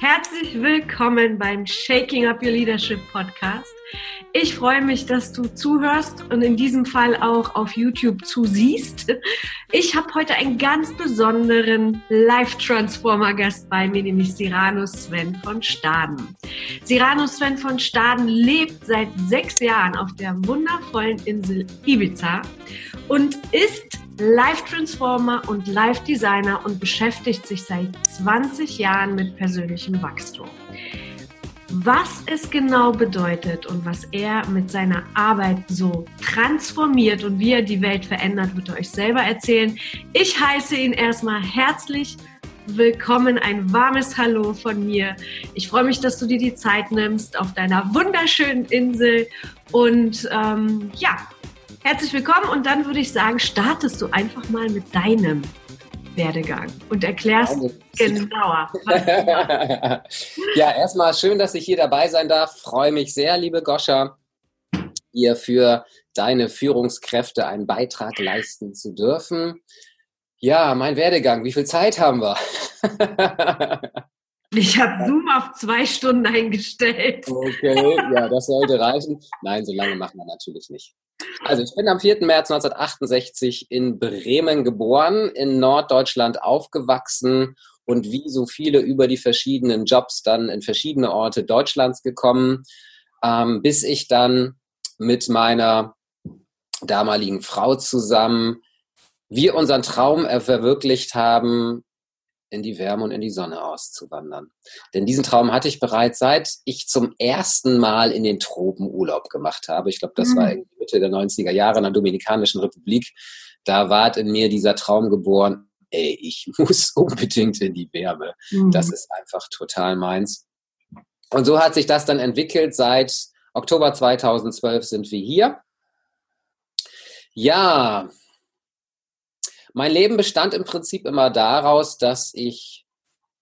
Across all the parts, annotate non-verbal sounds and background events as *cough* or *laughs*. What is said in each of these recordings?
Herzlich willkommen beim Shaking Up Your Leadership Podcast. Ich freue mich, dass du zuhörst und in diesem Fall auch auf YouTube zusiehst. Ich habe heute einen ganz besonderen Life Transformer Gast bei mir, nämlich Cyrano Sven von Staden. Cyrano Sven von Staden lebt seit sechs Jahren auf der wundervollen Insel Ibiza und ist Life Transformer und Life Designer und beschäftigt sich seit 20 Jahren mit persönlichem Wachstum. Was es genau bedeutet und was er mit seiner Arbeit so transformiert und wie er die Welt verändert, wird er euch selber erzählen. Ich heiße ihn erstmal herzlich willkommen, ein warmes Hallo von mir. Ich freue mich, dass du dir die Zeit nimmst auf deiner wunderschönen Insel und ähm, ja, Herzlich willkommen und dann würde ich sagen, startest du einfach mal mit deinem Werdegang und erklärst genauer. *laughs* ja, erstmal schön, dass ich hier dabei sein darf. Freue mich sehr, liebe Goscha, hier für deine Führungskräfte einen Beitrag leisten zu dürfen. Ja, mein Werdegang, wie viel Zeit haben wir? *laughs* Ich habe Zoom auf zwei Stunden eingestellt. Okay, ja, das sollte reichen. Nein, so lange machen wir natürlich nicht. Also ich bin am 4. März 1968 in Bremen geboren, in Norddeutschland aufgewachsen und wie so viele über die verschiedenen Jobs dann in verschiedene Orte Deutschlands gekommen, ähm, bis ich dann mit meiner damaligen Frau zusammen wir unseren Traum verwirklicht haben, in die Wärme und in die Sonne auszuwandern. Denn diesen Traum hatte ich bereits seit ich zum ersten Mal in den Tropen Urlaub gemacht habe. Ich glaube, das mhm. war Mitte der 90er Jahre in der Dominikanischen Republik. Da war in mir dieser Traum geboren, ey, ich *laughs* muss unbedingt in die Wärme. Mhm. Das ist einfach total meins. Und so hat sich das dann entwickelt. Seit Oktober 2012 sind wir hier. Ja, mein Leben bestand im Prinzip immer daraus, dass ich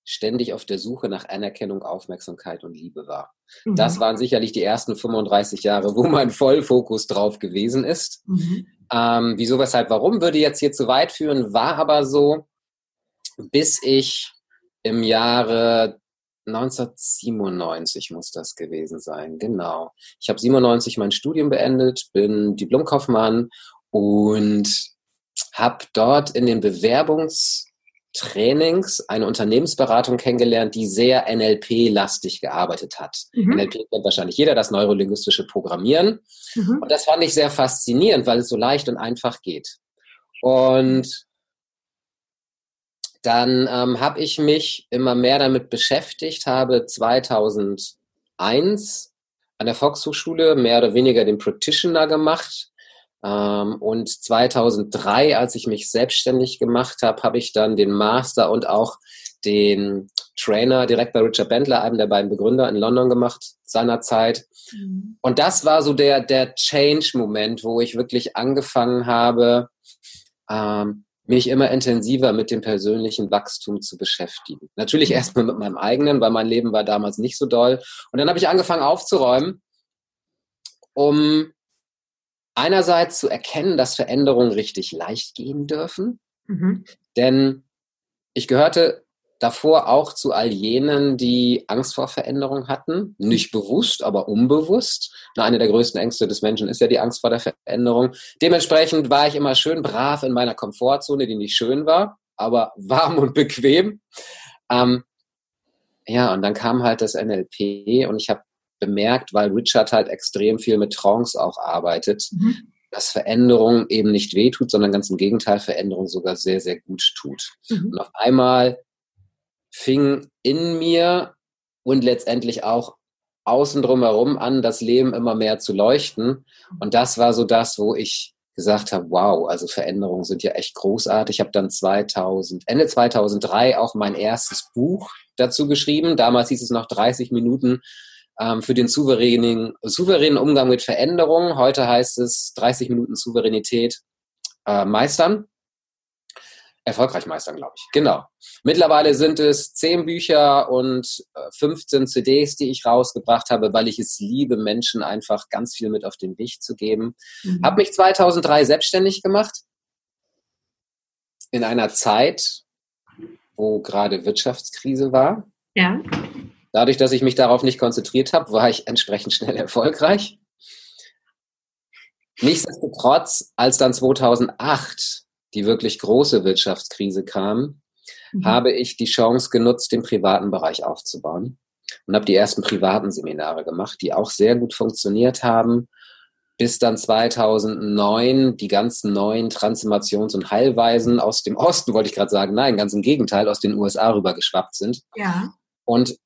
ständig auf der Suche nach Anerkennung, Aufmerksamkeit und Liebe war. Mhm. Das waren sicherlich die ersten 35 Jahre, wo mein Vollfokus drauf gewesen ist. Mhm. Ähm, wieso, weshalb, warum würde jetzt hier zu weit führen, war aber so, bis ich im Jahre 1997 muss das gewesen sein, genau. Ich habe 97 mein Studium beendet, bin Diplomkaufmann und habe dort in den Bewerbungstrainings eine Unternehmensberatung kennengelernt, die sehr NLP-lastig gearbeitet hat. Mhm. NLP kennt wahrscheinlich jeder, das neurolinguistische Programmieren. Mhm. Und das fand ich sehr faszinierend, weil es so leicht und einfach geht. Und dann ähm, habe ich mich immer mehr damit beschäftigt, habe 2001 an der Volkshochschule mehr oder weniger den Practitioner gemacht und 2003, als ich mich selbstständig gemacht habe, habe ich dann den Master und auch den Trainer direkt bei Richard Bentler, einem der beiden Begründer in London gemacht seinerzeit. Mhm. Und das war so der, der Change-Moment, wo ich wirklich angefangen habe, ähm, mich immer intensiver mit dem persönlichen Wachstum zu beschäftigen. Natürlich mhm. erstmal mit meinem eigenen, weil mein Leben war damals nicht so doll. Und dann habe ich angefangen aufzuräumen, um einerseits zu erkennen, dass Veränderungen richtig leicht gehen dürfen. Mhm. Denn ich gehörte davor auch zu all jenen, die Angst vor Veränderung hatten. Nicht bewusst, aber unbewusst. Na, eine der größten Ängste des Menschen ist ja die Angst vor der Veränderung. Dementsprechend war ich immer schön brav in meiner Komfortzone, die nicht schön war, aber *laughs* warm und bequem. Ähm, ja, und dann kam halt das NLP und ich habe bemerkt, weil Richard halt extrem viel mit Trance auch arbeitet, mhm. dass Veränderung eben nicht wehtut, sondern ganz im Gegenteil, Veränderung sogar sehr, sehr gut tut. Mhm. Und auf einmal fing in mir und letztendlich auch außen drumherum an, das Leben immer mehr zu leuchten. Und das war so das, wo ich gesagt habe, wow, also Veränderungen sind ja echt großartig. Ich habe dann 2000, Ende 2003 auch mein erstes Buch dazu geschrieben. Damals hieß es noch 30 Minuten ähm, für den souveränen, souveränen Umgang mit Veränderungen. Heute heißt es 30 Minuten Souveränität äh, meistern. Erfolgreich meistern, glaube ich. Genau. Mittlerweile sind es 10 Bücher und 15 äh, CDs, die ich rausgebracht habe, weil ich es liebe, Menschen einfach ganz viel mit auf den Weg zu geben. Mhm. Habe mich 2003 selbstständig gemacht. In einer Zeit, wo gerade Wirtschaftskrise war. Ja. Dadurch, dass ich mich darauf nicht konzentriert habe, war ich entsprechend schnell erfolgreich. Nichtsdestotrotz, als dann 2008 die wirklich große Wirtschaftskrise kam, mhm. habe ich die Chance genutzt, den privaten Bereich aufzubauen und habe die ersten privaten Seminare gemacht, die auch sehr gut funktioniert haben, bis dann 2009 die ganzen neuen Transformations- und Heilweisen aus dem Osten, wollte ich gerade sagen, nein, ganz im Gegenteil, aus den USA rübergeschwappt sind. Ja. Und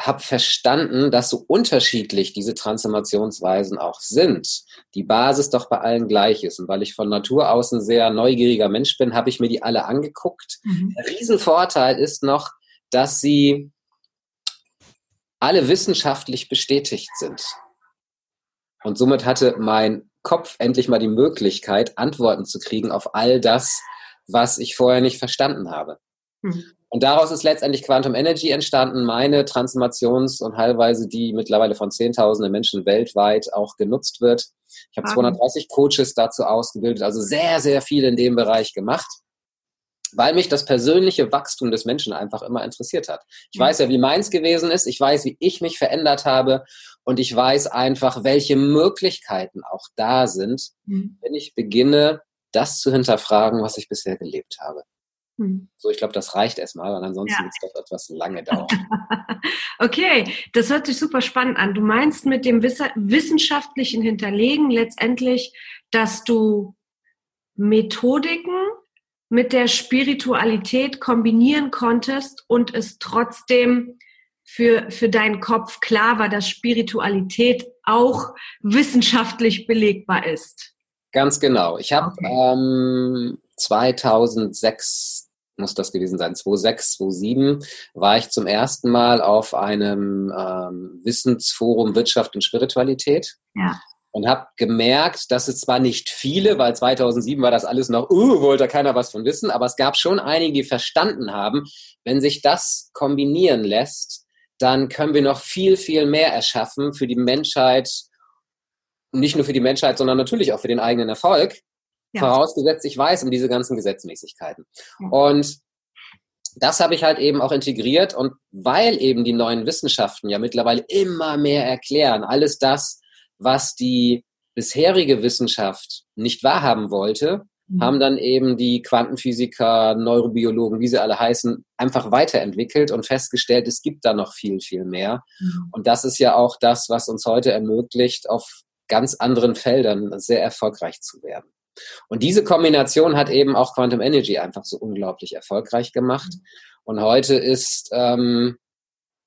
habe verstanden, dass so unterschiedlich diese Transformationsweisen auch sind, die Basis doch bei allen gleich ist. Und weil ich von Natur aus ein sehr neugieriger Mensch bin, habe ich mir die alle angeguckt. Mhm. Der Riesenvorteil ist noch, dass sie alle wissenschaftlich bestätigt sind. Und somit hatte mein Kopf endlich mal die Möglichkeit, Antworten zu kriegen auf all das, was ich vorher nicht verstanden habe. Mhm. Und daraus ist letztendlich Quantum Energy entstanden, meine Transformations- und Heilweise, die mittlerweile von Zehntausenden Menschen weltweit auch genutzt wird. Ich habe 230 Coaches dazu ausgebildet, also sehr, sehr viel in dem Bereich gemacht, weil mich das persönliche Wachstum des Menschen einfach immer interessiert hat. Ich weiß ja, wie meins gewesen ist, ich weiß, wie ich mich verändert habe und ich weiß einfach, welche Möglichkeiten auch da sind, mhm. wenn ich beginne, das zu hinterfragen, was ich bisher gelebt habe. Hm. So, ich glaube, das reicht erstmal, weil ansonsten ja. wird es doch etwas lange dauern. *laughs* okay, das hört sich super spannend an. Du meinst mit dem wissenschaftlichen Hinterlegen letztendlich, dass du Methodiken mit der Spiritualität kombinieren konntest und es trotzdem für, für deinen Kopf klar war, dass Spiritualität auch wissenschaftlich belegbar ist. Ganz genau. Ich habe okay. ähm, 2006 muss das gewesen sein, 2006, 2007, war ich zum ersten Mal auf einem ähm, Wissensforum Wirtschaft und Spiritualität. Ja. Und habe gemerkt, dass es zwar nicht viele, weil 2007 war das alles noch, uh, wollte keiner was von wissen, aber es gab schon einige, die verstanden haben, wenn sich das kombinieren lässt, dann können wir noch viel, viel mehr erschaffen für die Menschheit, nicht nur für die Menschheit, sondern natürlich auch für den eigenen Erfolg. Ja. Vorausgesetzt, ich weiß um diese ganzen Gesetzmäßigkeiten. Ja. Und das habe ich halt eben auch integriert und weil eben die neuen Wissenschaften ja mittlerweile immer mehr erklären, alles das, was die bisherige Wissenschaft nicht wahrhaben wollte, mhm. haben dann eben die Quantenphysiker, Neurobiologen, wie sie alle heißen, einfach weiterentwickelt und festgestellt, es gibt da noch viel, viel mehr. Mhm. Und das ist ja auch das, was uns heute ermöglicht, auf ganz anderen Feldern sehr erfolgreich zu werden. Und diese Kombination hat eben auch Quantum Energy einfach so unglaublich erfolgreich gemacht. Und heute ist ähm,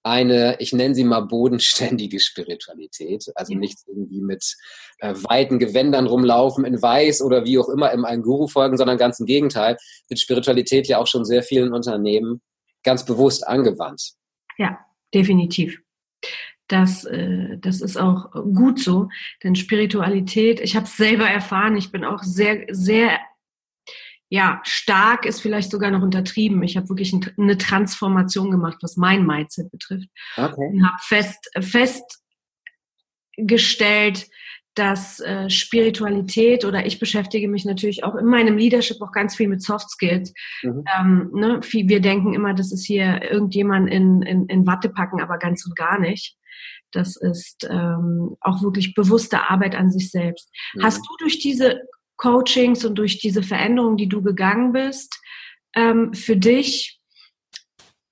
eine, ich nenne sie mal bodenständige Spiritualität, also nichts irgendwie mit äh, weiten Gewändern rumlaufen in weiß oder wie auch immer im einen Guru folgen, sondern ganz im Gegenteil, wird Spiritualität ja auch schon sehr vielen Unternehmen ganz bewusst angewandt. Ja, definitiv. Das, äh, das ist auch gut so, denn Spiritualität, ich habe es selber erfahren, ich bin auch sehr, sehr, ja, stark ist vielleicht sogar noch untertrieben. Ich habe wirklich eine Transformation gemacht, was mein Mindset betrifft. Okay. Und habe fest, festgestellt, dass äh, Spiritualität oder ich beschäftige mich natürlich auch in meinem Leadership auch ganz viel mit Soft Skills. Mhm. Ähm, ne, wir denken immer, das ist hier irgendjemand in, in, in Watte packen, aber ganz und gar nicht. Das ist ähm, auch wirklich bewusste Arbeit an sich selbst. Mhm. Hast du durch diese Coachings und durch diese Veränderungen, die du gegangen bist, ähm, für dich,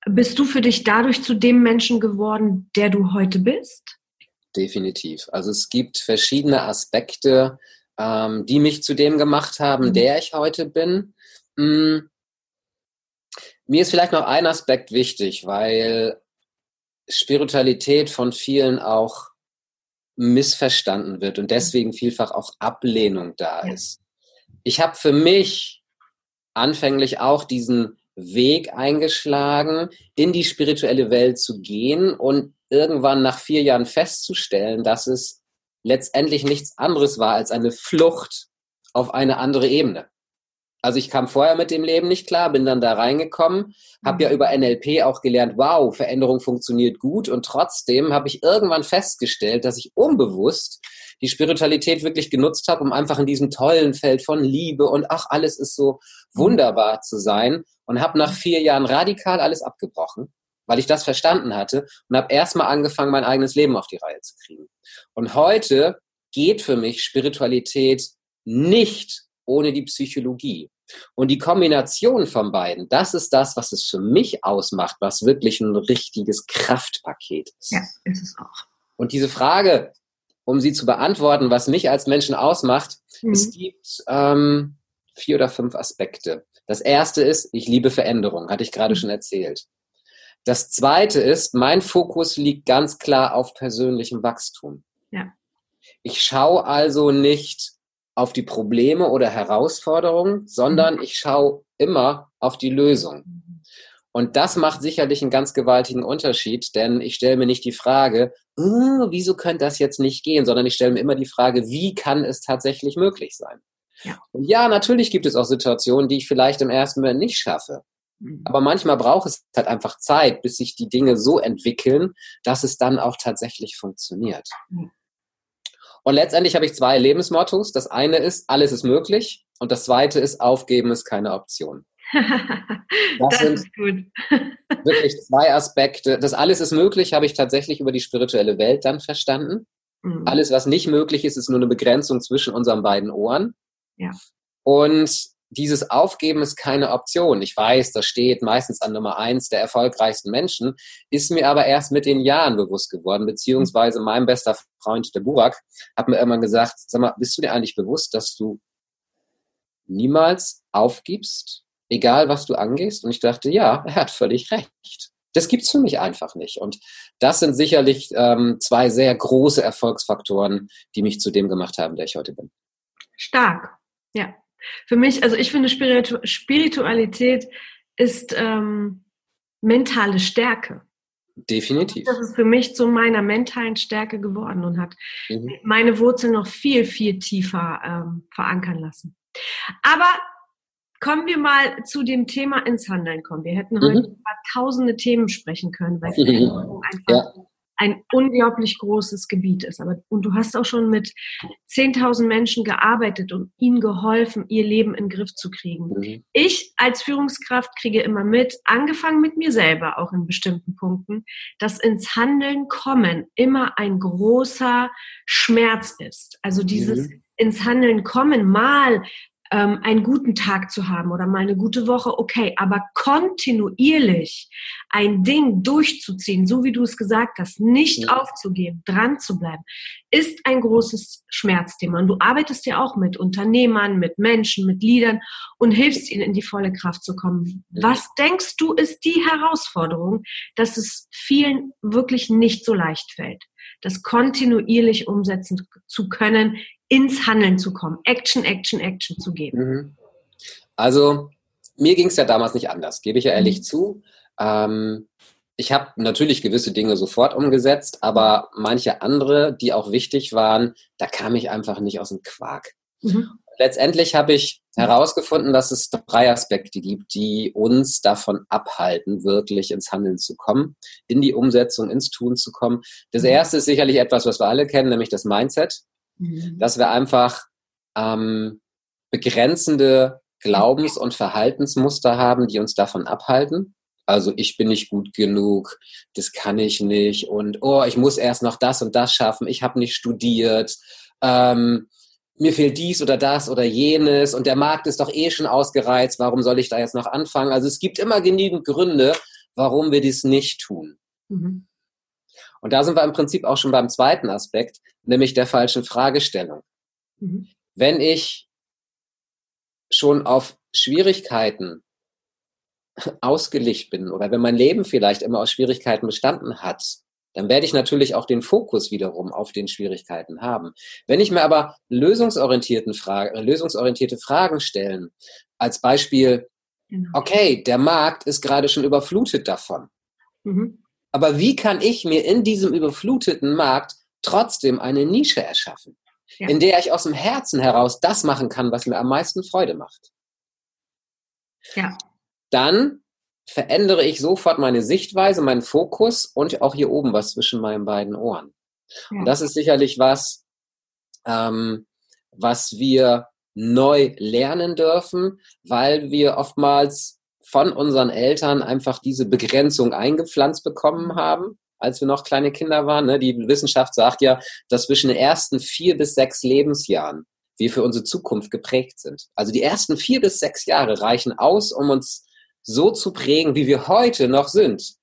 bist du für dich dadurch zu dem Menschen geworden, der du heute bist? Definitiv. Also es gibt verschiedene Aspekte, ähm, die mich zu dem gemacht haben, mhm. der ich heute bin. Hm. Mir ist vielleicht noch ein Aspekt wichtig, weil Spiritualität von vielen auch missverstanden wird und deswegen vielfach auch Ablehnung da ist. Ich habe für mich anfänglich auch diesen Weg eingeschlagen, in die spirituelle Welt zu gehen und irgendwann nach vier Jahren festzustellen, dass es letztendlich nichts anderes war als eine Flucht auf eine andere Ebene. Also ich kam vorher mit dem Leben nicht klar, bin dann da reingekommen, habe ja mhm. über NLP auch gelernt, wow, Veränderung funktioniert gut und trotzdem habe ich irgendwann festgestellt, dass ich unbewusst die Spiritualität wirklich genutzt habe, um einfach in diesem tollen Feld von Liebe und ach, alles ist so mhm. wunderbar zu sein und habe nach vier Jahren radikal alles abgebrochen, weil ich das verstanden hatte und habe erstmal angefangen, mein eigenes Leben auf die Reihe zu kriegen. Und heute geht für mich Spiritualität nicht ohne die Psychologie. Und die Kombination von beiden, das ist das, was es für mich ausmacht, was wirklich ein richtiges Kraftpaket ist. Ja, ist es auch. Und diese Frage, um sie zu beantworten, was mich als Menschen ausmacht, mhm. es gibt ähm, vier oder fünf Aspekte. Das erste ist, ich liebe Veränderung, hatte ich gerade mhm. schon erzählt. Das zweite ist, mein Fokus liegt ganz klar auf persönlichem Wachstum. Ja. Ich schaue also nicht auf die Probleme oder Herausforderungen, sondern mhm. ich schaue immer auf die Lösung. Und das macht sicherlich einen ganz gewaltigen Unterschied, denn ich stelle mir nicht die Frage, oh, wieso könnte das jetzt nicht gehen, sondern ich stelle mir immer die Frage, wie kann es tatsächlich möglich sein? Ja. Und ja, natürlich gibt es auch Situationen, die ich vielleicht im ersten Moment nicht schaffe. Mhm. Aber manchmal braucht es halt einfach Zeit, bis sich die Dinge so entwickeln, dass es dann auch tatsächlich funktioniert. Mhm. Und letztendlich habe ich zwei Lebensmottos. Das eine ist, alles ist möglich. Und das zweite ist, aufgeben ist keine Option. *laughs* Das, das sind *laughs* wirklich zwei Aspekte. Das alles ist möglich, habe ich tatsächlich über die spirituelle Welt dann verstanden. Mhm. Alles, was nicht möglich ist, ist nur eine Begrenzung zwischen unseren beiden Ohren. Ja. Und dieses Aufgeben ist keine Option. Ich weiß, das steht meistens an Nummer eins der erfolgreichsten Menschen, ist mir aber erst mit den Jahren bewusst geworden, beziehungsweise mein bester Freund, der Burak, hat mir irgendwann gesagt, sag mal, bist du dir eigentlich bewusst, dass du niemals aufgibst, egal was du angehst? Und ich dachte, ja, er hat völlig recht. Das gibt's für mich einfach nicht. Und das sind sicherlich ähm, zwei sehr große Erfolgsfaktoren, die mich zu dem gemacht haben, der ich heute bin. Stark, ja. Für mich, also ich finde, Spiritu Spiritualität ist ähm, mentale Stärke. Definitiv. Das ist für mich zu meiner mentalen Stärke geworden und hat mhm. meine Wurzeln noch viel, viel tiefer ähm, verankern lassen. Aber kommen wir mal zu dem Thema ins Handeln kommen. Wir hätten heute mhm. über tausende Themen sprechen können, weil Veränderung *laughs* einfach ja ein unglaublich großes Gebiet ist. Aber, und du hast auch schon mit 10.000 Menschen gearbeitet und ihnen geholfen, ihr Leben in den Griff zu kriegen. Mhm. Ich als Führungskraft kriege immer mit, angefangen mit mir selber auch in bestimmten Punkten, dass ins Handeln kommen immer ein großer Schmerz ist. Also dieses mhm ins Handeln kommen, mal ähm, einen guten Tag zu haben oder mal eine gute Woche, okay, aber kontinuierlich ein Ding durchzuziehen, so wie du es gesagt hast, nicht ja. aufzugeben, dran zu bleiben, ist ein großes Schmerzthema. Und du arbeitest ja auch mit Unternehmern, mit Menschen, mit Liedern und hilfst ihnen in die volle Kraft zu kommen. Ja. Was denkst du, ist die Herausforderung, dass es vielen wirklich nicht so leicht fällt? das kontinuierlich umsetzen zu können, ins Handeln zu kommen, Action, Action, Action zu geben? Mhm. Also mir ging es ja damals nicht anders, gebe ich ja ehrlich mhm. zu. Ähm, ich habe natürlich gewisse Dinge sofort umgesetzt, aber manche andere, die auch wichtig waren, da kam ich einfach nicht aus dem Quark. Mhm. Letztendlich habe ich herausgefunden, dass es drei Aspekte gibt, die uns davon abhalten, wirklich ins Handeln zu kommen, in die Umsetzung, ins Tun zu kommen. Das mhm. erste ist sicherlich etwas, was wir alle kennen, nämlich das Mindset mhm. dass wir einfach ähm, begrenzende Glaubens- und Verhaltensmuster haben, die uns davon abhalten. Also ich bin nicht gut genug, das kann ich nicht und oh, ich muss erst noch das und das schaffen, ich habe nicht studiert, ähm, mir fehlt dies oder das oder jenes und der Markt ist doch eh schon ausgereizt, warum soll ich da jetzt noch anfangen? Also es gibt immer genügend Gründe, warum wir dies nicht tun. Mhm. Und da sind wir im Prinzip auch schon beim zweiten Aspekt, nämlich der falschen Fragestellung. Mhm. Wenn ich schon auf Schwierigkeiten ausgelegt bin oder wenn mein Leben vielleicht immer aus Schwierigkeiten bestanden hat, dann werde ich natürlich auch den Fokus wiederum auf den Schwierigkeiten haben. Wenn ich mir aber lösungsorientierten Fragen, lösungsorientierte Fragen stellen, als Beispiel, genau. okay, der Markt ist gerade schon überflutet davon. Mhm. Aber wie kann ich mir in diesem überfluteten Markt trotzdem eine Nische erschaffen, ja. in der ich aus dem Herzen heraus das machen kann, was mir am meisten Freude macht? Ja. Dann verändere ich sofort meine Sichtweise, meinen Fokus und auch hier oben was zwischen meinen beiden Ohren. Ja. Und das ist sicherlich was, ähm, was wir neu lernen dürfen, weil wir oftmals von unseren Eltern einfach diese Begrenzung eingepflanzt bekommen haben, als wir noch kleine Kinder waren. Ne? Die Wissenschaft sagt ja, dass zwischen den ersten vier bis sechs Lebensjahren wir für unsere Zukunft geprägt sind. Also die ersten vier bis sechs Jahre reichen aus, um uns so zu prägen, wie wir heute noch sind.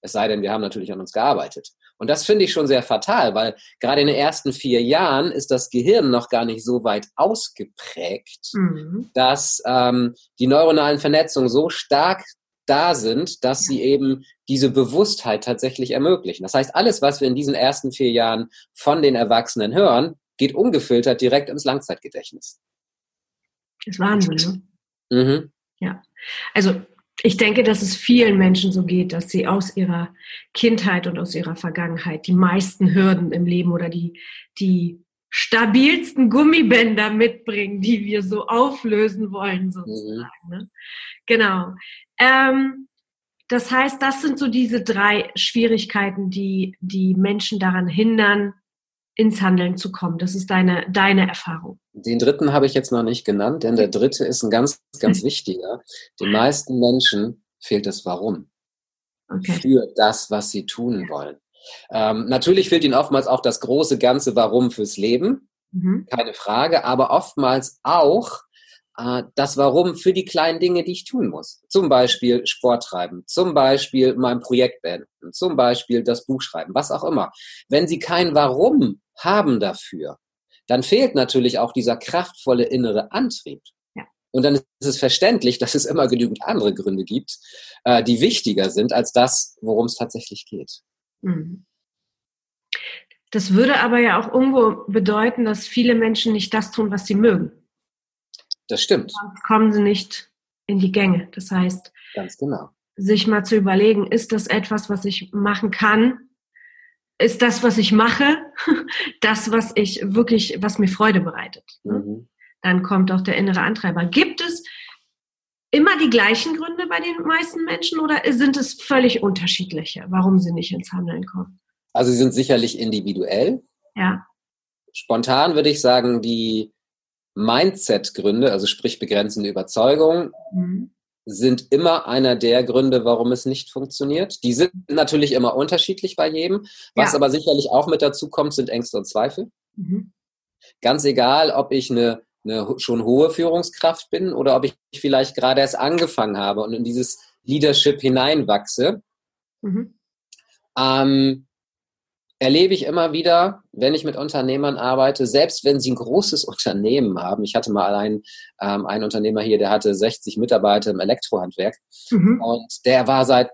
Es sei denn, wir haben natürlich an uns gearbeitet. Und das finde ich schon sehr fatal, weil gerade in den ersten vier Jahren ist das Gehirn noch gar nicht so weit ausgeprägt, mhm. dass ähm, die neuronalen Vernetzungen so stark da sind, dass sie eben diese Bewusstheit tatsächlich ermöglichen. Das heißt, alles, was wir in diesen ersten vier Jahren von den Erwachsenen hören, geht ungefiltert direkt ins Langzeitgedächtnis. Das ist Wahnsinn, ne? Mhm. Ja. Also ich denke, dass es vielen Menschen so geht, dass sie aus ihrer Kindheit und aus ihrer Vergangenheit die meisten Hürden im Leben oder die, die stabilsten Gummibänder mitbringen, die wir so auflösen wollen, sozusagen. Mhm. Genau. Ähm, das heißt, das sind so diese drei Schwierigkeiten, die die Menschen daran hindern, ins Handeln zu kommen. Das ist deine, deine Erfahrung. Den dritten habe ich jetzt noch nicht genannt, denn der dritte ist ein ganz, ganz *laughs* wichtiger. Den meisten Menschen fehlt das Warum. Okay. Für das, was sie tun wollen. Ähm, natürlich fehlt ihnen oftmals auch das große ganze Warum fürs Leben. Mhm. Keine Frage. Aber oftmals auch äh, das Warum für die kleinen Dinge, die ich tun muss. Zum Beispiel Sport treiben, zum Beispiel mein Projekt beenden, zum Beispiel das Buch schreiben, was auch immer. Wenn Sie kein Warum haben dafür, dann fehlt natürlich auch dieser kraftvolle innere Antrieb. Ja. Und dann ist es verständlich, dass es immer genügend andere Gründe gibt, äh, die wichtiger sind als das, worum es tatsächlich geht. Mhm. Das würde aber ja auch irgendwo bedeuten, dass viele Menschen nicht das tun, was sie mögen. Das stimmt. Sonst kommen sie nicht in die Gänge. Das heißt, ganz genau. Sich mal zu überlegen, ist das etwas, was ich machen kann, ist das, was ich mache, *laughs* das, was ich wirklich, was mir Freude bereitet. Ne? Mhm. Dann kommt auch der innere Antreiber. Gibt es immer die gleichen Gründe bei den meisten Menschen oder sind es völlig unterschiedliche, warum sie nicht ins Handeln kommen? Also sie sind sicherlich individuell. Ja. Spontan würde ich sagen, die Mindset-Gründe, also sprich begrenzende Überzeugungen, mhm sind immer einer der Gründe, warum es nicht funktioniert. Die sind natürlich immer unterschiedlich bei jedem. Was ja. aber sicherlich auch mit dazu kommt, sind Ängste und Zweifel. Mhm. Ganz egal, ob ich eine, eine schon hohe Führungskraft bin oder ob ich vielleicht gerade erst angefangen habe und in dieses Leadership hineinwachse. Mhm. Ähm, erlebe ich immer wieder, wenn ich mit Unternehmern arbeite, selbst wenn sie ein großes *laughs* Unternehmen haben. Ich hatte mal einen, ähm, einen Unternehmer hier, der hatte 60 Mitarbeiter im Elektrohandwerk mhm. und der war seit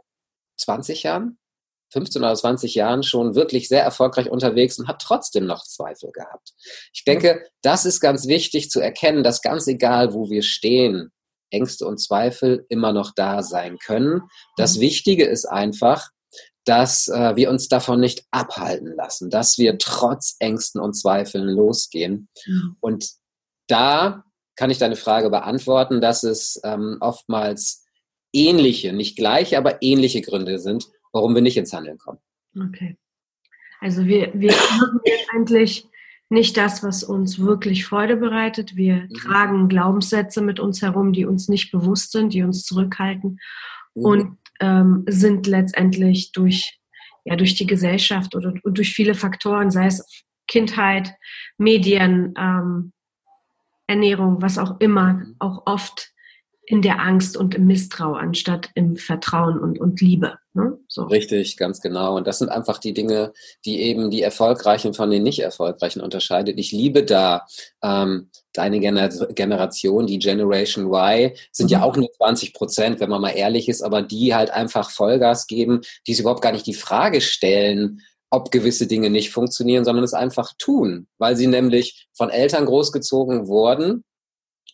20 Jahren, 15 oder 20 Jahren schon wirklich sehr erfolgreich unterwegs und hat trotzdem noch Zweifel gehabt. Ich denke, das ist ganz wichtig zu erkennen, dass ganz egal, wo wir stehen, Ängste und Zweifel immer noch da sein können. Das mhm. Wichtige ist einfach, dass äh, wir uns davon nicht abhalten lassen, dass wir trotz Ängsten und Zweifeln losgehen. Mhm. Und da kann ich deine Frage beantworten, dass es ähm, oftmals ähnliche, nicht gleiche, aber ähnliche Gründe sind, warum wir nicht ins Handeln kommen. Okay. Also wir, wir machen letztendlich nicht das, was uns wirklich Freude bereitet. Wir mhm. tragen Glaubenssätze mit uns herum, die uns nicht bewusst sind, die uns zurückhalten. Mhm. Und ähm, sind letztendlich durch, ja, durch die Gesellschaft oder und durch viele Faktoren, sei es Kindheit, Medien, ähm, Ernährung, was auch immer, auch oft in der Angst und im Misstrauen anstatt im Vertrauen und, und Liebe. Ne? So. Richtig, ganz genau. Und das sind einfach die Dinge, die eben die Erfolgreichen von den nicht Erfolgreichen unterscheidet. Ich liebe da ähm, deine Gener Generation, die Generation Y, sind mhm. ja auch nur 20 Prozent, wenn man mal ehrlich ist, aber die halt einfach Vollgas geben, die sich überhaupt gar nicht die Frage stellen, ob gewisse Dinge nicht funktionieren, sondern es einfach tun, weil sie nämlich von Eltern großgezogen wurden,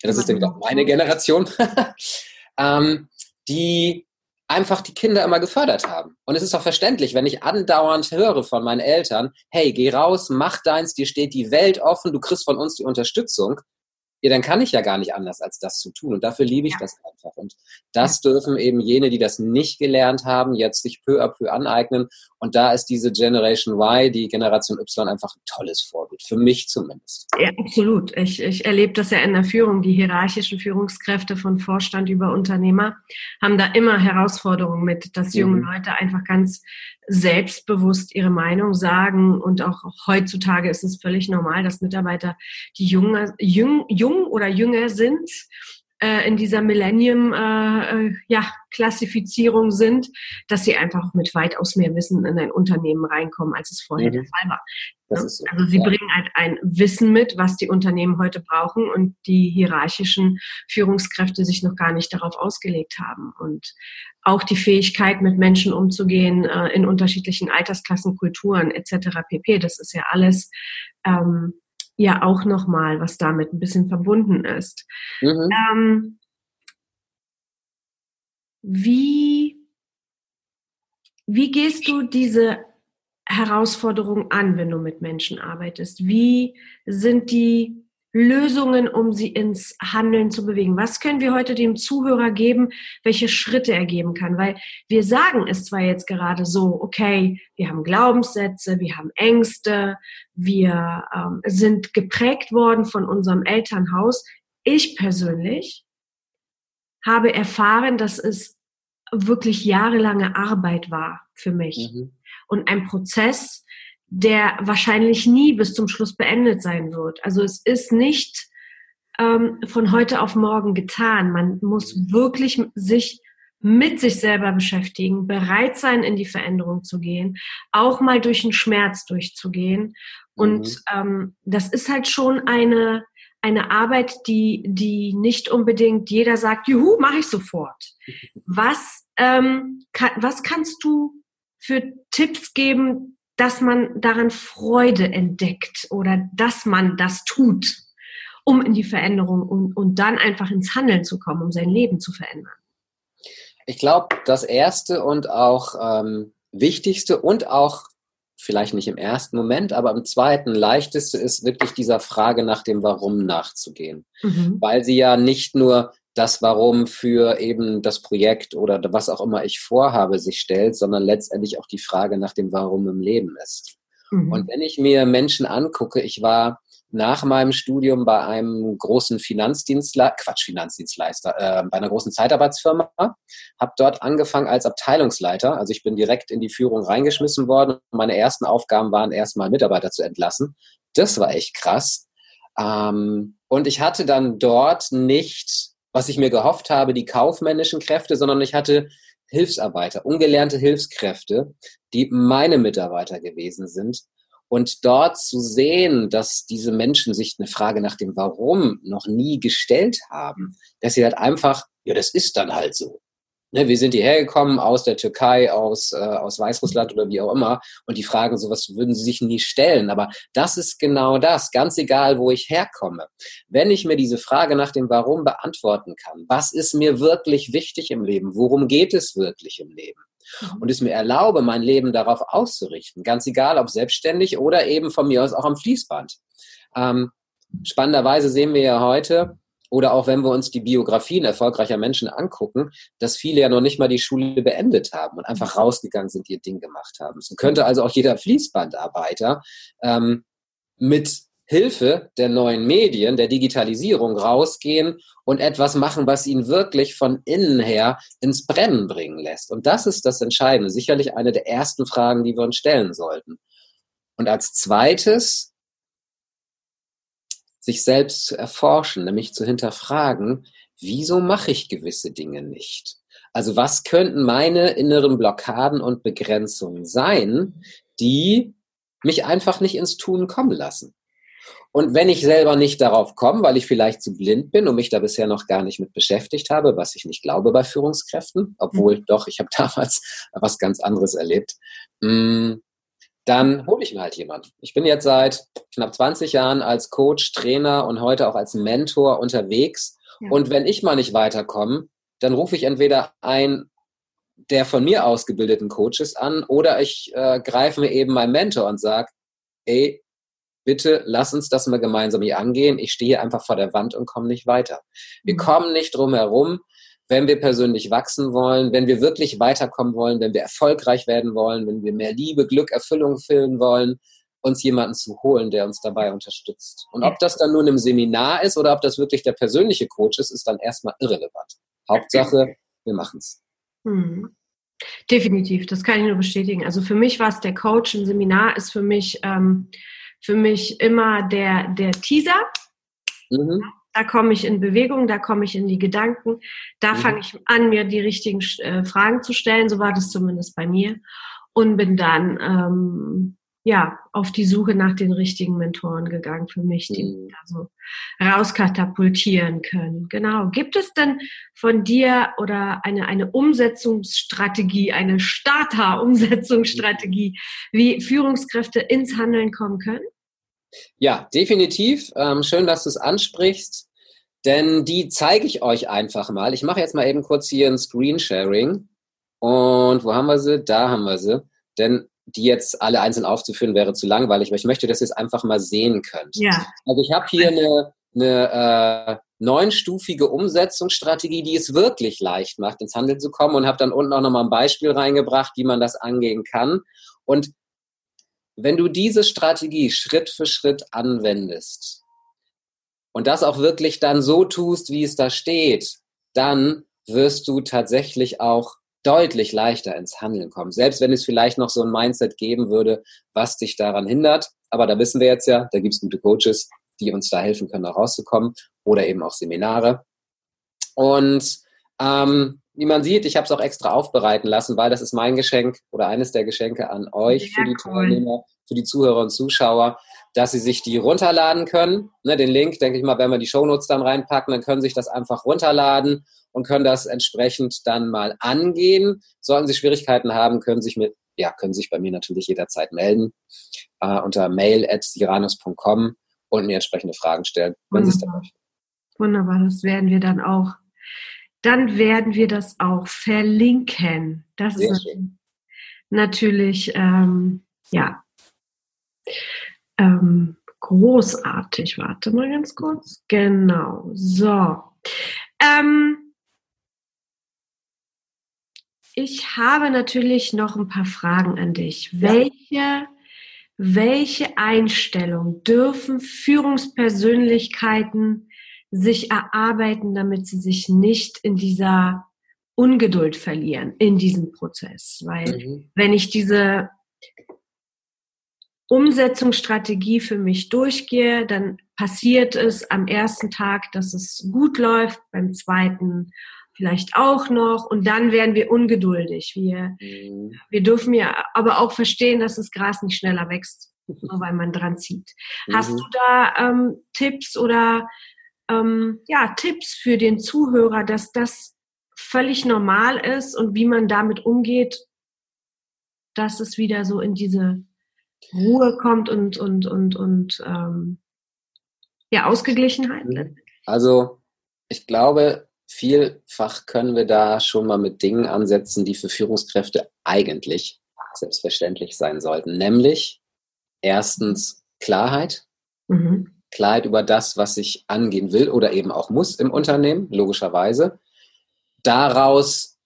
das ist nämlich auch meine Generation, *laughs* ähm, die einfach die Kinder immer gefördert haben. Und es ist auch verständlich, wenn ich andauernd höre von meinen Eltern, hey, geh raus, mach deins, dir steht die Welt offen, du kriegst von uns die Unterstützung. Ja, dann kann ich ja gar nicht anders, als das zu tun. Und dafür liebe ich ja. das einfach. Und das ja. dürfen eben jene, die das nicht gelernt haben, jetzt sich peu à peu aneignen. Und da ist diese Generation Y, die Generation Y, einfach ein tolles Vorbild. Für mich zumindest. Ja, absolut. Ich, ich erlebe das ja in der Führung. Die hierarchischen Führungskräfte von Vorstand über Unternehmer haben da immer Herausforderungen mit, dass junge mhm. Leute einfach ganz selbstbewusst ihre Meinung sagen. Und auch heutzutage ist es völlig normal, dass Mitarbeiter, die junge, jung, jung oder jünger sind, äh, in dieser Millennium äh, äh, ja, Klassifizierung sind, dass sie einfach mit weitaus mehr Wissen in ein Unternehmen reinkommen, als es vorher mhm. der Fall war. So. Also sie ja. bringen halt ein Wissen mit, was die Unternehmen heute brauchen und die hierarchischen Führungskräfte sich noch gar nicht darauf ausgelegt haben. Und auch die Fähigkeit, mit Menschen umzugehen äh, in unterschiedlichen Altersklassen, Kulturen etc. pp. Das ist ja alles ähm, ja auch nochmal, was damit ein bisschen verbunden ist. Mhm. Ähm, wie, wie gehst du diese Herausforderung an, wenn du mit Menschen arbeitest? Wie sind die Lösungen, um sie ins Handeln zu bewegen? Was können wir heute dem Zuhörer geben, welche Schritte er geben kann? Weil wir sagen es zwar jetzt gerade so, okay, wir haben Glaubenssätze, wir haben Ängste, wir ähm, sind geprägt worden von unserem Elternhaus. Ich persönlich habe erfahren, dass es wirklich jahrelange Arbeit war für mich mhm. Und ein Prozess, der wahrscheinlich nie bis zum Schluss beendet sein wird. Also es ist nicht ähm, von heute auf morgen getan. Man muss wirklich sich mit sich selber beschäftigen, bereit sein, in die Veränderung zu gehen, auch mal durch den Schmerz durchzugehen. Und mhm. ähm, das ist halt schon eine, eine Arbeit, die, die nicht unbedingt jeder sagt, juhu, mache ich sofort. *laughs* Was, ähm, kann, was kannst du für Tipps geben, dass man daran Freude entdeckt oder dass man das tut, um in die Veränderung und, und dann einfach ins Handeln zu kommen, um sein Leben zu verändern? Ich glaube, das erste und auch ähm, wichtigste und auch vielleicht nicht im ersten Moment, aber im zweiten leichteste ist wirklich dieser Frage nach dem Warum nachzugehen. Mhm. Weil sie ja nicht nur das Warum für eben das Projekt oder was auch immer ich vorhabe sich stellt, sondern letztendlich auch die Frage nach dem Warum im Leben ist. Mhm. Und wenn ich mir Menschen angucke, ich war nach meinem Studium bei einem großen Finanzdienstleister, Quatsch, Finanzdienstleister, äh, bei einer großen Zeitarbeitsfirma, habe dort angefangen als Abteilungsleiter. Also ich bin direkt in die Führung reingeschmissen worden. Meine ersten Aufgaben waren erstmal Mitarbeiter zu entlassen. Das war echt krass. Ähm, und ich hatte dann dort nicht was ich mir gehofft habe, die kaufmännischen Kräfte, sondern ich hatte Hilfsarbeiter, ungelernte Hilfskräfte, die meine Mitarbeiter gewesen sind. Und dort zu sehen, dass diese Menschen sich eine Frage nach dem Warum noch nie gestellt haben, dass sie halt einfach, ja, das ist dann halt so. Ne, wir sind hierher gekommen aus der Türkei, aus, äh, aus Weißrussland oder wie auch immer. Und die fragen, sowas würden sie sich nie stellen. Aber das ist genau das, ganz egal, wo ich herkomme. Wenn ich mir diese Frage nach dem Warum beantworten kann, was ist mir wirklich wichtig im Leben? Worum geht es wirklich im Leben? Mhm. Und es mir erlaube, mein Leben darauf auszurichten. Ganz egal, ob selbstständig oder eben von mir aus auch am Fließband. Ähm, spannenderweise sehen wir ja heute, oder auch wenn wir uns die Biografien erfolgreicher Menschen angucken, dass viele ja noch nicht mal die Schule beendet haben und einfach rausgegangen sind, ihr Ding gemacht haben. So könnte also auch jeder Fließbandarbeiter ähm, mit Hilfe der neuen Medien, der Digitalisierung rausgehen und etwas machen, was ihn wirklich von innen her ins Brennen bringen lässt. Und das ist das Entscheidende, sicherlich eine der ersten Fragen, die wir uns stellen sollten. Und als zweites sich selbst zu erforschen, nämlich zu hinterfragen, wieso mache ich gewisse Dinge nicht? Also was könnten meine inneren Blockaden und Begrenzungen sein, die mich einfach nicht ins Tun kommen lassen? Und wenn ich selber nicht darauf komme, weil ich vielleicht zu blind bin und mich da bisher noch gar nicht mit beschäftigt habe, was ich nicht glaube bei Führungskräften, obwohl mhm. doch, ich habe *laughs* damals was ganz anderes erlebt, mm, dann hole ich mir halt jemanden. Ich bin jetzt seit knapp 20 Jahren als Coach, Trainer und heute auch als Mentor unterwegs. Ja. Und wenn ich mal nicht weiterkomme, dann rufe ich entweder einen der von mir ausgebildeten Coaches an oder ich äh, greife mir eben meinen Mentor und sage, ey, bitte lass uns das mal gemeinsam hier angehen. Ich stehe einfach vor der Wand und komme nicht weiter. Wir mhm. kommen nicht drum herum, wenn wir persönlich wachsen wollen, wenn wir wirklich weiterkommen wollen, wenn wir erfolgreich werden wollen, wenn wir mehr Liebe, Glück, Erfüllung füllen wollen, uns jemanden zu holen, der uns dabei unterstützt. Und ob das dann nun im Seminar ist oder ob das wirklich der persönliche Coach ist, ist dann erstmal irrelevant. Hauptsache, wir machen es. Mhm. Definitiv, das kann ich nur bestätigen. Also für mich war es der Coach, ein Seminar ist für mich, ähm, für mich immer der, der Teaser. Mhm. Da komme ich in Bewegung, da komme ich in die Gedanken, da mhm. fange ich an, mir die richtigen äh, Fragen zu stellen, so war das zumindest bei mir. Und bin dann ähm, ja, auf die Suche nach den richtigen Mentoren gegangen für mich, die mhm. da so rauskatapultieren können. Genau. Gibt es denn von dir oder eine, eine Umsetzungsstrategie, eine Starter-Umsetzungsstrategie, wie Führungskräfte ins Handeln kommen können? Ja, definitiv. Ähm, schön, dass du es ansprichst, denn die zeige ich euch einfach mal. Ich mache jetzt mal eben kurz hier ein Screensharing. Und wo haben wir sie? Da haben wir sie. Denn die jetzt alle einzeln aufzuführen, wäre zu langweilig, aber ich möchte, dass ihr es einfach mal sehen könnt. Ja. Also ich habe hier eine, eine äh, neunstufige Umsetzungsstrategie, die es wirklich leicht macht, ins Handeln zu kommen und habe dann unten auch nochmal ein Beispiel reingebracht, wie man das angehen kann. Und wenn du diese Strategie Schritt für Schritt anwendest und das auch wirklich dann so tust, wie es da steht, dann wirst du tatsächlich auch deutlich leichter ins Handeln kommen. Selbst wenn es vielleicht noch so ein Mindset geben würde, was dich daran hindert. Aber da wissen wir jetzt ja, da gibt es gute Coaches, die uns da helfen können, da rauszukommen. Oder eben auch Seminare. Und ähm, wie man sieht, ich habe es auch extra aufbereiten lassen, weil das ist mein Geschenk oder eines der Geschenke an euch Sehr für die cool. Teilnehmer, für die Zuhörer und Zuschauer, dass sie sich die runterladen können. Ne, den Link, denke ich mal, wenn wir die Shownotes dann reinpacken, dann können sie sich das einfach runterladen und können das entsprechend dann mal angehen. Sollten Sie Schwierigkeiten haben, können sich mit, ja, können sich bei mir natürlich jederzeit melden äh, unter mail@siranus.com und mir entsprechende Fragen stellen, wenn Sie es dann möchten. Wunderbar, das werden wir dann auch. Dann werden wir das auch verlinken. Das Sehr ist schön. natürlich, ähm, ja, ähm, großartig. Warte mal ganz kurz. Genau. So. Ähm, ich habe natürlich noch ein paar Fragen an dich. Ja. Welche, welche Einstellung dürfen Führungspersönlichkeiten sich erarbeiten, damit sie sich nicht in dieser Ungeduld verlieren, in diesem Prozess? Weil mhm. wenn ich diese Umsetzungsstrategie für mich durchgehe, dann passiert es am ersten Tag, dass es gut läuft, beim zweiten vielleicht auch noch und dann werden wir ungeduldig. Wir, mhm. wir dürfen ja aber auch verstehen, dass das Gras nicht schneller wächst, *laughs* nur weil man dran zieht. Mhm. Hast du da ähm, Tipps oder ähm, ja, Tipps für den Zuhörer, dass das völlig normal ist und wie man damit umgeht, dass es wieder so in diese Ruhe kommt und, und, und, und ähm, ja, Ausgeglichenheit? Mhm. Also ich glaube, vielfach können wir da schon mal mit Dingen ansetzen, die für Führungskräfte eigentlich selbstverständlich sein sollten. Nämlich erstens Klarheit. Mhm. Klarheit über das, was ich angehen will oder eben auch muss im Unternehmen, logischerweise. Daraus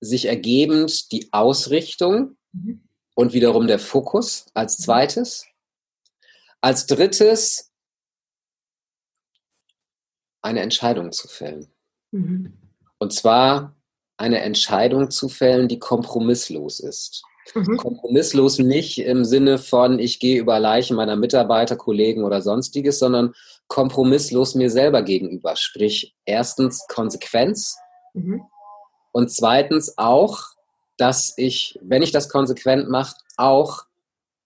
sich ergebend die Ausrichtung mhm. und wiederum der Fokus als zweites. Als drittes eine Entscheidung zu fällen. Mhm. Und zwar eine Entscheidung zu fällen, die kompromisslos ist. Mhm. Kompromisslos nicht im Sinne von, ich gehe über Leichen meiner Mitarbeiter, Kollegen oder sonstiges, sondern kompromisslos mir selber gegenüber. Sprich, erstens Konsequenz mhm. und zweitens auch, dass ich, wenn ich das konsequent mache, auch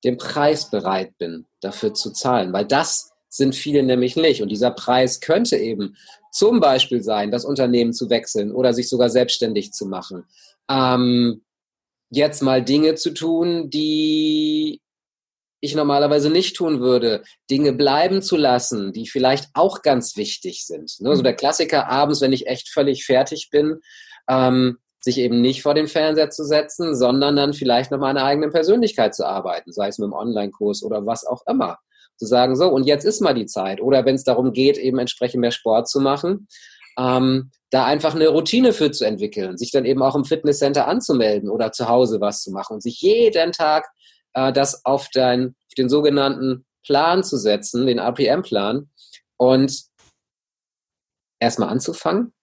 den Preis bereit bin, dafür zu zahlen. Weil das sind viele nämlich nicht. Und dieser Preis könnte eben zum Beispiel sein, das Unternehmen zu wechseln oder sich sogar selbstständig zu machen. Ähm, jetzt mal Dinge zu tun, die ich normalerweise nicht tun würde, Dinge bleiben zu lassen, die vielleicht auch ganz wichtig sind. Ne? So mhm. der Klassiker abends, wenn ich echt völlig fertig bin, ähm, sich eben nicht vor den Fernseher zu setzen, sondern dann vielleicht noch mal an einer eigenen Persönlichkeit zu arbeiten, sei es mit einem Online-Kurs oder was auch immer. Zu sagen, so, und jetzt ist mal die Zeit. Oder wenn es darum geht, eben entsprechend mehr Sport zu machen, ähm, da einfach eine Routine für zu entwickeln, sich dann eben auch im Fitnesscenter anzumelden oder zu Hause was zu machen und sich jeden Tag äh, das auf, dein, auf den sogenannten Plan zu setzen, den RPM-Plan und erstmal anzufangen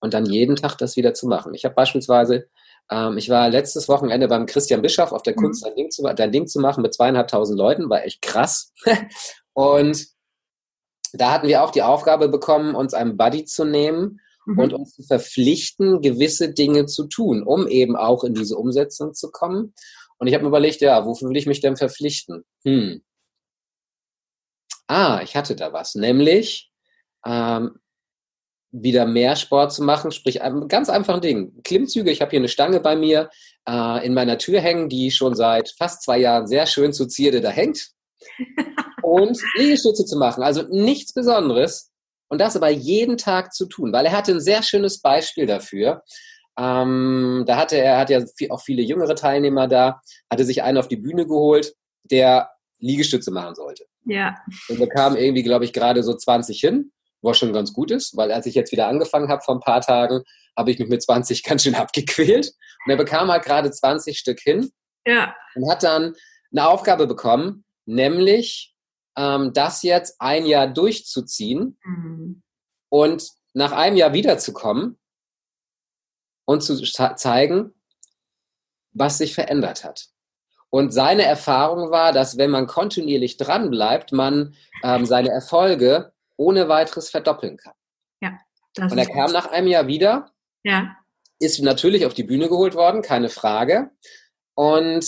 und dann jeden Tag das wieder zu machen. Ich habe beispielsweise, ähm, ich war letztes Wochenende beim Christian Bischoff auf der mhm. Kunst, dein Ding, zu, dein Ding zu machen mit zweieinhalbtausend Leuten, war echt krass. *laughs* und da hatten wir auch die Aufgabe bekommen, uns einen Buddy zu nehmen mhm. und uns zu verpflichten, gewisse Dinge zu tun, um eben auch in diese Umsetzung zu kommen. Und ich habe mir überlegt, ja, wofür will ich mich denn verpflichten? Hm. Ah, ich hatte da was, nämlich ähm, wieder mehr Sport zu machen, sprich ein ganz einfachen Ding. Klimmzüge, ich habe hier eine Stange bei mir äh, in meiner Tür hängen, die schon seit fast zwei Jahren sehr schön zu Zierde da hängt. Und Liegestütze zu machen. Also nichts Besonderes. Und das aber jeden Tag zu tun, weil er hatte ein sehr schönes Beispiel dafür. Ähm, da hatte er, hat ja auch viele jüngere Teilnehmer da, hatte sich einen auf die Bühne geholt, der Liegestütze machen sollte. Ja. Und kamen irgendwie, glaube ich, gerade so 20 hin, was schon ganz gut ist, weil als ich jetzt wieder angefangen habe vor ein paar Tagen, habe ich mich mit 20 ganz schön abgequält. Und er bekam halt gerade 20 Stück hin. Ja. Und hat dann eine Aufgabe bekommen, nämlich ähm, das jetzt ein Jahr durchzuziehen mhm. und nach einem Jahr wiederzukommen und zu zeigen, was sich verändert hat. Und seine Erfahrung war, dass wenn man kontinuierlich dranbleibt, man ähm, seine Erfolge ohne weiteres verdoppeln kann. Ja, und er kam nach einem Jahr wieder, ja. ist natürlich auf die Bühne geholt worden, keine Frage, und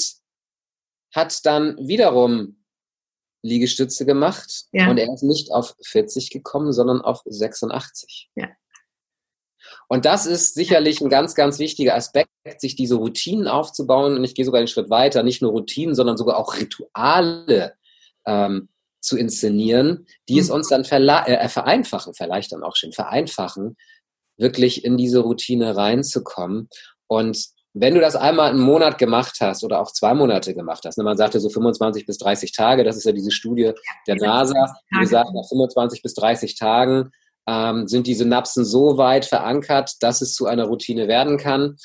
hat dann wiederum Liegestütze gemacht ja. und er ist nicht auf 40 gekommen, sondern auf 86. Ja. Und das ist sicherlich ein ganz, ganz wichtiger Aspekt, sich diese Routinen aufzubauen. Und ich gehe sogar einen Schritt weiter, nicht nur Routinen, sondern sogar auch Rituale ähm, zu inszenieren, die mhm. es uns dann äh, vereinfachen, vielleicht dann auch schon vereinfachen, wirklich in diese Routine reinzukommen. Und wenn du das einmal einen Monat gemacht hast oder auch zwei Monate gemacht hast, ne, man sagte so 25 bis 30 Tage, das ist ja diese Studie der NASA, wie gesagt, nach 25 bis 30 Tagen ähm, sind die Synapsen so weit verankert, dass es zu einer Routine werden kann.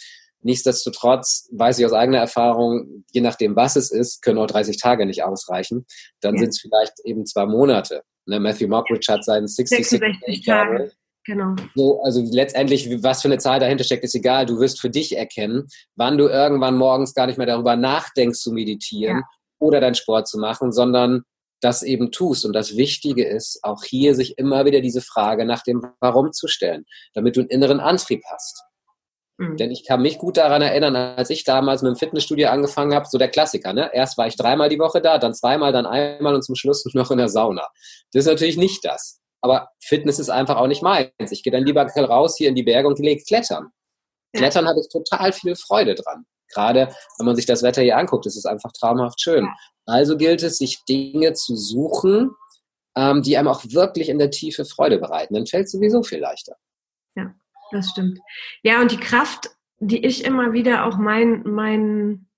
Nichtsdestotrotz weiß ich aus eigener Erfahrung, je nachdem, was es ist, können auch 30 Tage nicht ausreichen. Dann ja. sind es vielleicht eben zwei Monate. Ne, Matthew Mockridge hat seinen 60, 66 Tage Genau. So, also letztendlich, was für eine Zahl dahinter steckt, ist egal. Du wirst für dich erkennen, wann du irgendwann morgens gar nicht mehr darüber nachdenkst zu meditieren ja. oder deinen Sport zu machen, sondern das eben tust. Und das Wichtige ist, auch hier sich immer wieder diese Frage nach dem Warum zu stellen, damit du einen inneren Antrieb hast. Mhm. Denn ich kann mich gut daran erinnern, als ich damals mit dem Fitnessstudio angefangen habe, so der Klassiker, ne? Erst war ich dreimal die Woche da, dann zweimal, dann einmal und zum Schluss *laughs* noch in der Sauna. Das ist natürlich nicht das. Aber Fitness ist einfach auch nicht meins. Ich gehe dann lieber raus hier in die Berge und lege klettern. Ja. Klettern habe ich total viel Freude dran. Gerade wenn man sich das Wetter hier anguckt, ist es einfach traumhaft schön. Ja. Also gilt es, sich Dinge zu suchen, ähm, die einem auch wirklich in der Tiefe Freude bereiten. Dann fällt es sowieso viel leichter. Ja, das stimmt. Ja, und die Kraft, die ich immer wieder auch mein, mein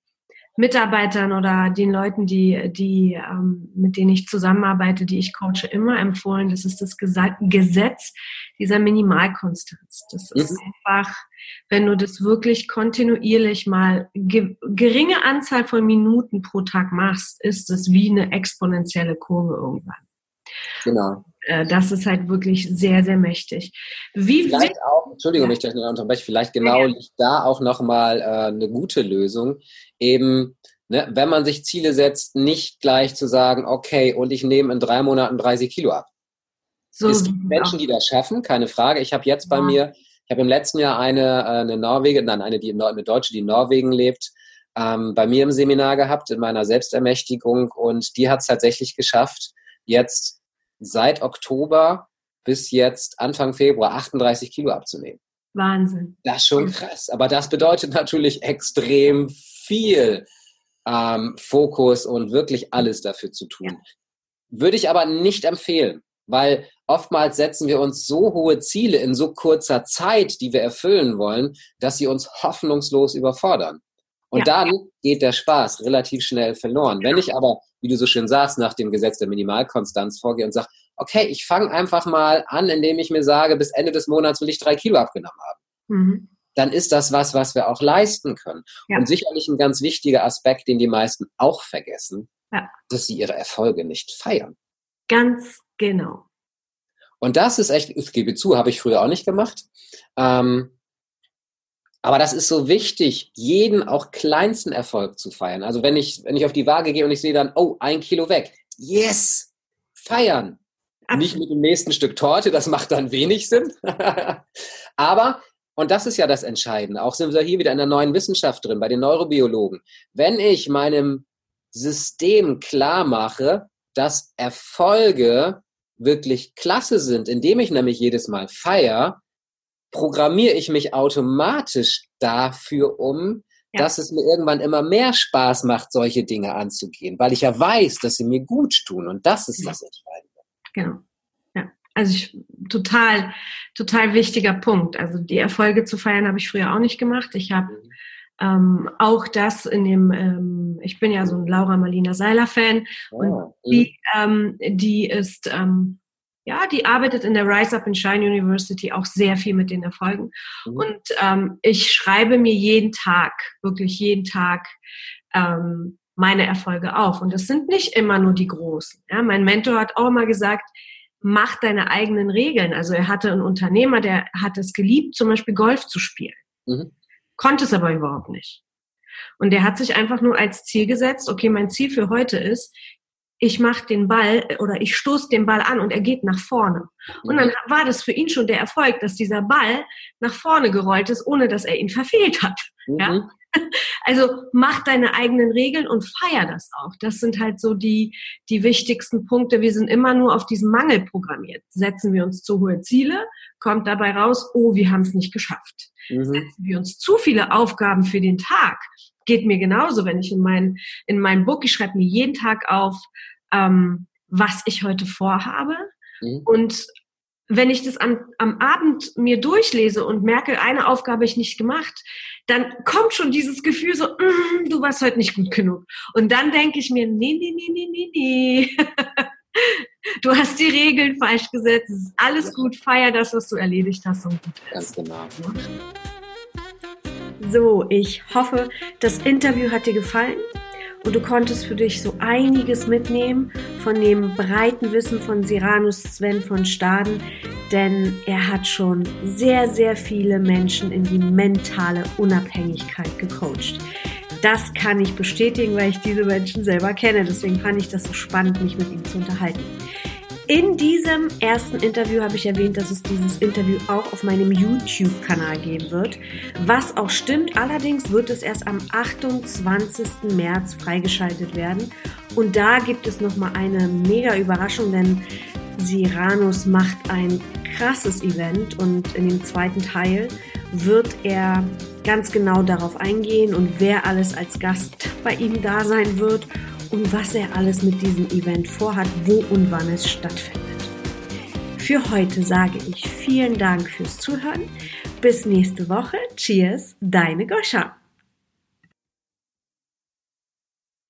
Mitarbeitern oder den Leuten, die, die, ähm, mit denen ich zusammenarbeite, die ich coache, immer empfohlen. Das ist das Gesetz dieser Minimalkonstanz. Das ist mhm. einfach, wenn du das wirklich kontinuierlich mal ge geringe Anzahl von Minuten pro Tag machst, ist es wie eine exponentielle Kurve irgendwann. Genau. Äh, das ist halt wirklich sehr, sehr mächtig. Wie vielleicht auch, Entschuldigung, ja. ich unterbreche, vielleicht genau ja. liegt da auch nochmal äh, eine gute Lösung. Eben, ne, wenn man sich Ziele setzt, nicht gleich zu sagen, okay, und ich nehme in drei Monaten 30 Kilo ab. So es gibt Menschen, die das schaffen, keine Frage. Ich habe jetzt bei ja. mir, ich habe im letzten Jahr eine, äh, eine Norwegerin, nein, eine, die, eine Deutsche, die in Norwegen lebt, ähm, bei mir im Seminar gehabt, in meiner Selbstermächtigung. Und die hat es tatsächlich geschafft, jetzt seit Oktober bis jetzt Anfang Februar 38 Kilo abzunehmen. Wahnsinn. Das ist schon krass. Aber das bedeutet natürlich extrem viel ähm, Fokus und wirklich alles dafür zu tun. Würde ich aber nicht empfehlen, weil oftmals setzen wir uns so hohe Ziele in so kurzer Zeit, die wir erfüllen wollen, dass sie uns hoffnungslos überfordern. Und ja. dann geht der Spaß relativ schnell verloren. Wenn ich aber, wie du so schön sagst, nach dem Gesetz der Minimalkonstanz vorgehe und sage, okay, ich fange einfach mal an, indem ich mir sage, bis Ende des Monats will ich drei Kilo abgenommen haben. Mhm. Dann ist das was, was wir auch leisten können. Ja. Und sicherlich ein ganz wichtiger Aspekt, den die meisten auch vergessen, dass sie ihre Erfolge nicht feiern. Ganz genau. Und das ist echt, ich gebe zu, habe ich früher auch nicht gemacht. Ähm, aber das ist so wichtig, jeden auch kleinsten Erfolg zu feiern. Also wenn ich, wenn ich auf die Waage gehe und ich sehe dann, oh, ein Kilo weg. Yes! Feiern. Absolut. Nicht mit dem nächsten Stück Torte, das macht dann wenig Sinn. *laughs* Aber, und das ist ja das Entscheidende, auch sind wir hier wieder in der neuen Wissenschaft drin, bei den Neurobiologen. Wenn ich meinem System klar mache, dass Erfolge wirklich klasse sind, indem ich nämlich jedes Mal feiere, programmiere ich mich automatisch dafür um, ja. dass es mir irgendwann immer mehr Spaß macht, solche Dinge anzugehen, weil ich ja weiß, dass sie mir gut tun und das ist ja. das Entscheidende. Genau. Ja, also ich, total, total wichtiger Punkt. Also die Erfolge zu feiern habe ich früher auch nicht gemacht. Ich habe mhm. ähm, auch das in dem, ähm, ich bin ja so ein Laura Marlina Seiler Fan oh. und die, ähm, die ist ähm, ja, die arbeitet in der Rise Up and Shine University auch sehr viel mit den Erfolgen. Mhm. Und ähm, ich schreibe mir jeden Tag, wirklich jeden Tag, ähm, meine Erfolge auf. Und das sind nicht immer nur die großen. Ja, mein Mentor hat auch immer gesagt, mach deine eigenen Regeln. Also er hatte einen Unternehmer, der hat es geliebt, zum Beispiel Golf zu spielen. Mhm. Konnte es aber überhaupt nicht. Und der hat sich einfach nur als Ziel gesetzt, okay, mein Ziel für heute ist, ich mache den Ball oder ich stoße den Ball an und er geht nach vorne. Und dann war das für ihn schon der Erfolg, dass dieser Ball nach vorne gerollt ist, ohne dass er ihn verfehlt hat. Mhm. Ja? *laughs* Also mach deine eigenen Regeln und feier das auch. Das sind halt so die, die wichtigsten Punkte. Wir sind immer nur auf diesen Mangel programmiert. Setzen wir uns zu hohe Ziele, kommt dabei raus, oh, wir haben es nicht geschafft. Mhm. Setzen wir uns zu viele Aufgaben für den Tag, geht mir genauso, wenn ich in mein, in meinem Book, ich schreibe mir jeden Tag auf, ähm, was ich heute vorhabe. Mhm. Und wenn ich das am, am Abend mir durchlese und merke, eine Aufgabe ich nicht gemacht, dann kommt schon dieses Gefühl so, mm, du warst heute nicht gut genug. Und dann denke ich mir, nee, nee, nee, nee, nee, nee. *laughs* du hast die Regeln falsch gesetzt, es ist alles gut, feier das, was du erledigt hast und gut Ganz genau. So, ich hoffe, das Interview hat dir gefallen und du konntest für dich so einiges mitnehmen von dem breiten Wissen von Siranus Sven von Staden, denn er hat schon sehr, sehr viele Menschen in die mentale Unabhängigkeit gecoacht. Das kann ich bestätigen, weil ich diese Menschen selber kenne. Deswegen fand ich das so spannend, mich mit ihm zu unterhalten. In diesem ersten Interview habe ich erwähnt, dass es dieses Interview auch auf meinem YouTube-Kanal geben wird. Was auch stimmt, allerdings wird es erst am 28. März freigeschaltet werden. Und da gibt es nochmal eine mega Überraschung, denn Siranus macht ein krasses Event und in dem zweiten Teil wird er ganz genau darauf eingehen und wer alles als Gast bei ihm da sein wird und was er alles mit diesem Event vorhat, wo und wann es stattfindet. Für heute sage ich vielen Dank fürs Zuhören. Bis nächste Woche. Cheers, deine Goscha.